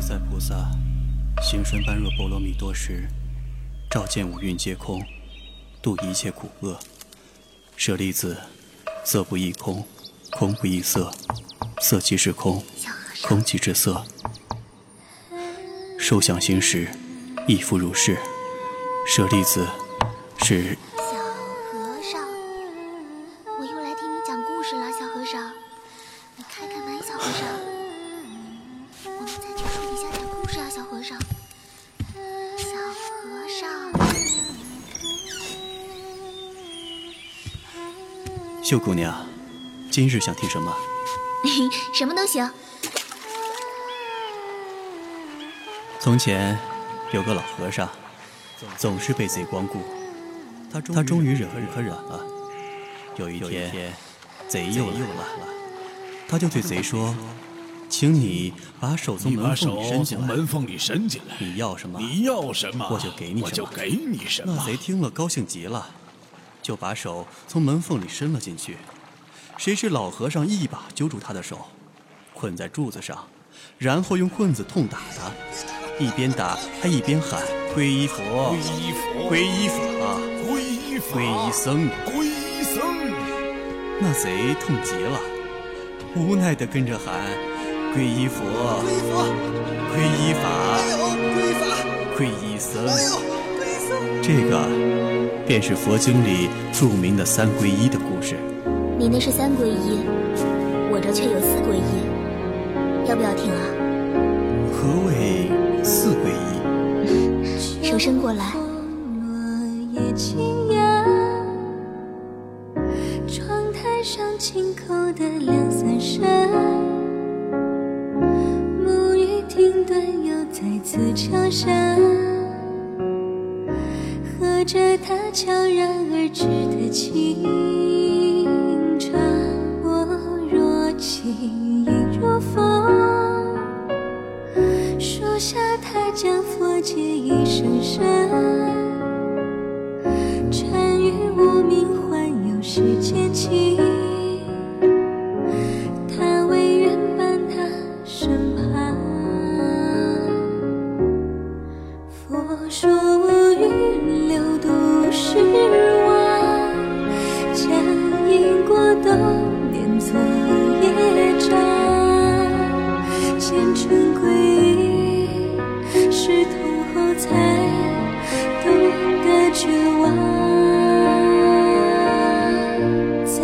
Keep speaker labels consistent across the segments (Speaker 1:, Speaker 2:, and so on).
Speaker 1: 自在菩萨行深般若波罗蜜多时，照见五蕴皆空，度一切苦厄。舍利子，色不异空，空不异色，色即是空，空即是色。受想行识，亦复如是。舍利子，是。秀姑娘，今日想听什么？
Speaker 2: 什么都行。
Speaker 1: 从前有个老和尚，总是被贼光顾，他他终于忍无可忍了。有一天，贼又来了，他就对贼说：“请你把手从门
Speaker 3: 缝里伸进来，
Speaker 1: 你要什么？
Speaker 3: 你要什么？
Speaker 1: 我就给你什么。
Speaker 3: 我就给你什么。”
Speaker 1: 那贼听了高兴极了。就把手从门缝里伸了进去，谁知老和尚一把揪住他的手，捆在柱子上，然后用棍子痛打他，一边打还一边喊：“皈依佛，
Speaker 3: 皈依佛，
Speaker 1: 皈依法，
Speaker 3: 皈依法，
Speaker 1: 皈依僧，
Speaker 3: 皈依僧。”
Speaker 1: 那贼痛极了，无奈地跟着喊：“皈依佛，
Speaker 4: 皈依佛，
Speaker 1: 皈依法，
Speaker 4: 皈依法，
Speaker 1: 皈依僧。”
Speaker 4: 皈依僧。
Speaker 1: 这个。便是佛经里著名的三皈依的故事。
Speaker 2: 你那是三皈依，我这却有四皈依，要不要听啊？
Speaker 1: 何谓四皈依？
Speaker 2: 手伸过来。窗台上轻扣的两三声，沐浴停顿又再次敲声。着他悄然而至的清茶，我若轻盈如风，树下他将佛偈一声声，都念作业障虔诚皈依是痛后才懂得绝望在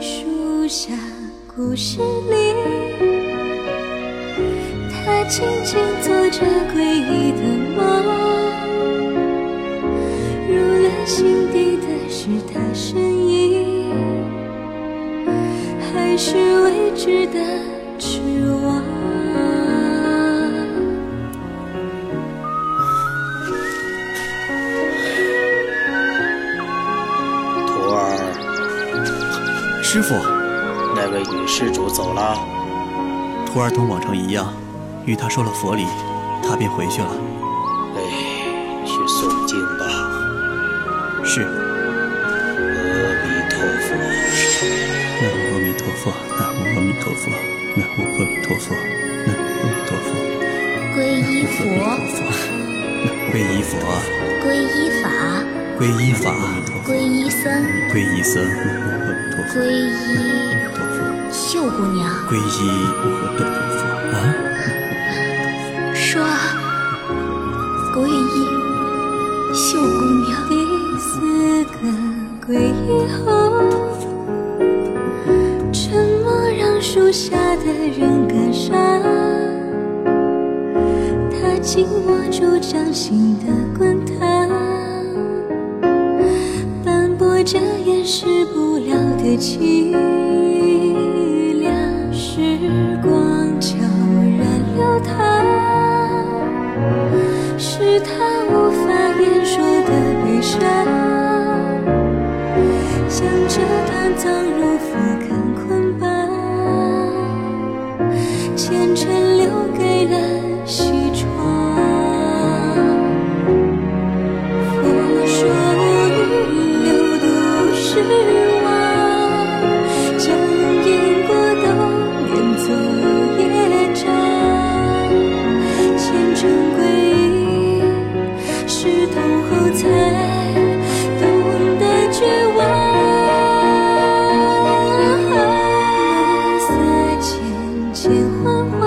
Speaker 2: 树下故事里他静静坐着柜
Speaker 5: 徒儿，
Speaker 1: 师傅。
Speaker 5: 那位女施主走了，
Speaker 1: 徒儿同往常一样，与她说了佛礼，她便回去了。
Speaker 5: 哎，去诵经吧。
Speaker 1: 是。
Speaker 5: 阿弥陀佛。
Speaker 1: 南无阿弥陀佛。南无阿弥陀佛。南无阿弥陀佛。南无阿弥陀佛。
Speaker 2: 皈依佛。
Speaker 1: 皈依佛。
Speaker 2: 皈依法。
Speaker 1: 皈依法。
Speaker 2: 皈依僧。
Speaker 1: 皈依僧。皈
Speaker 2: 依。秀姑娘，
Speaker 1: 皈依佛
Speaker 2: 啊！说，皈依秀姑娘。第四个皈依人感伤。他紧握住掌心的滚烫，斑驳着掩饰不了的凄凉。时光悄然流淌，是他无法言说的悲伤，将这段葬入佛 Hôm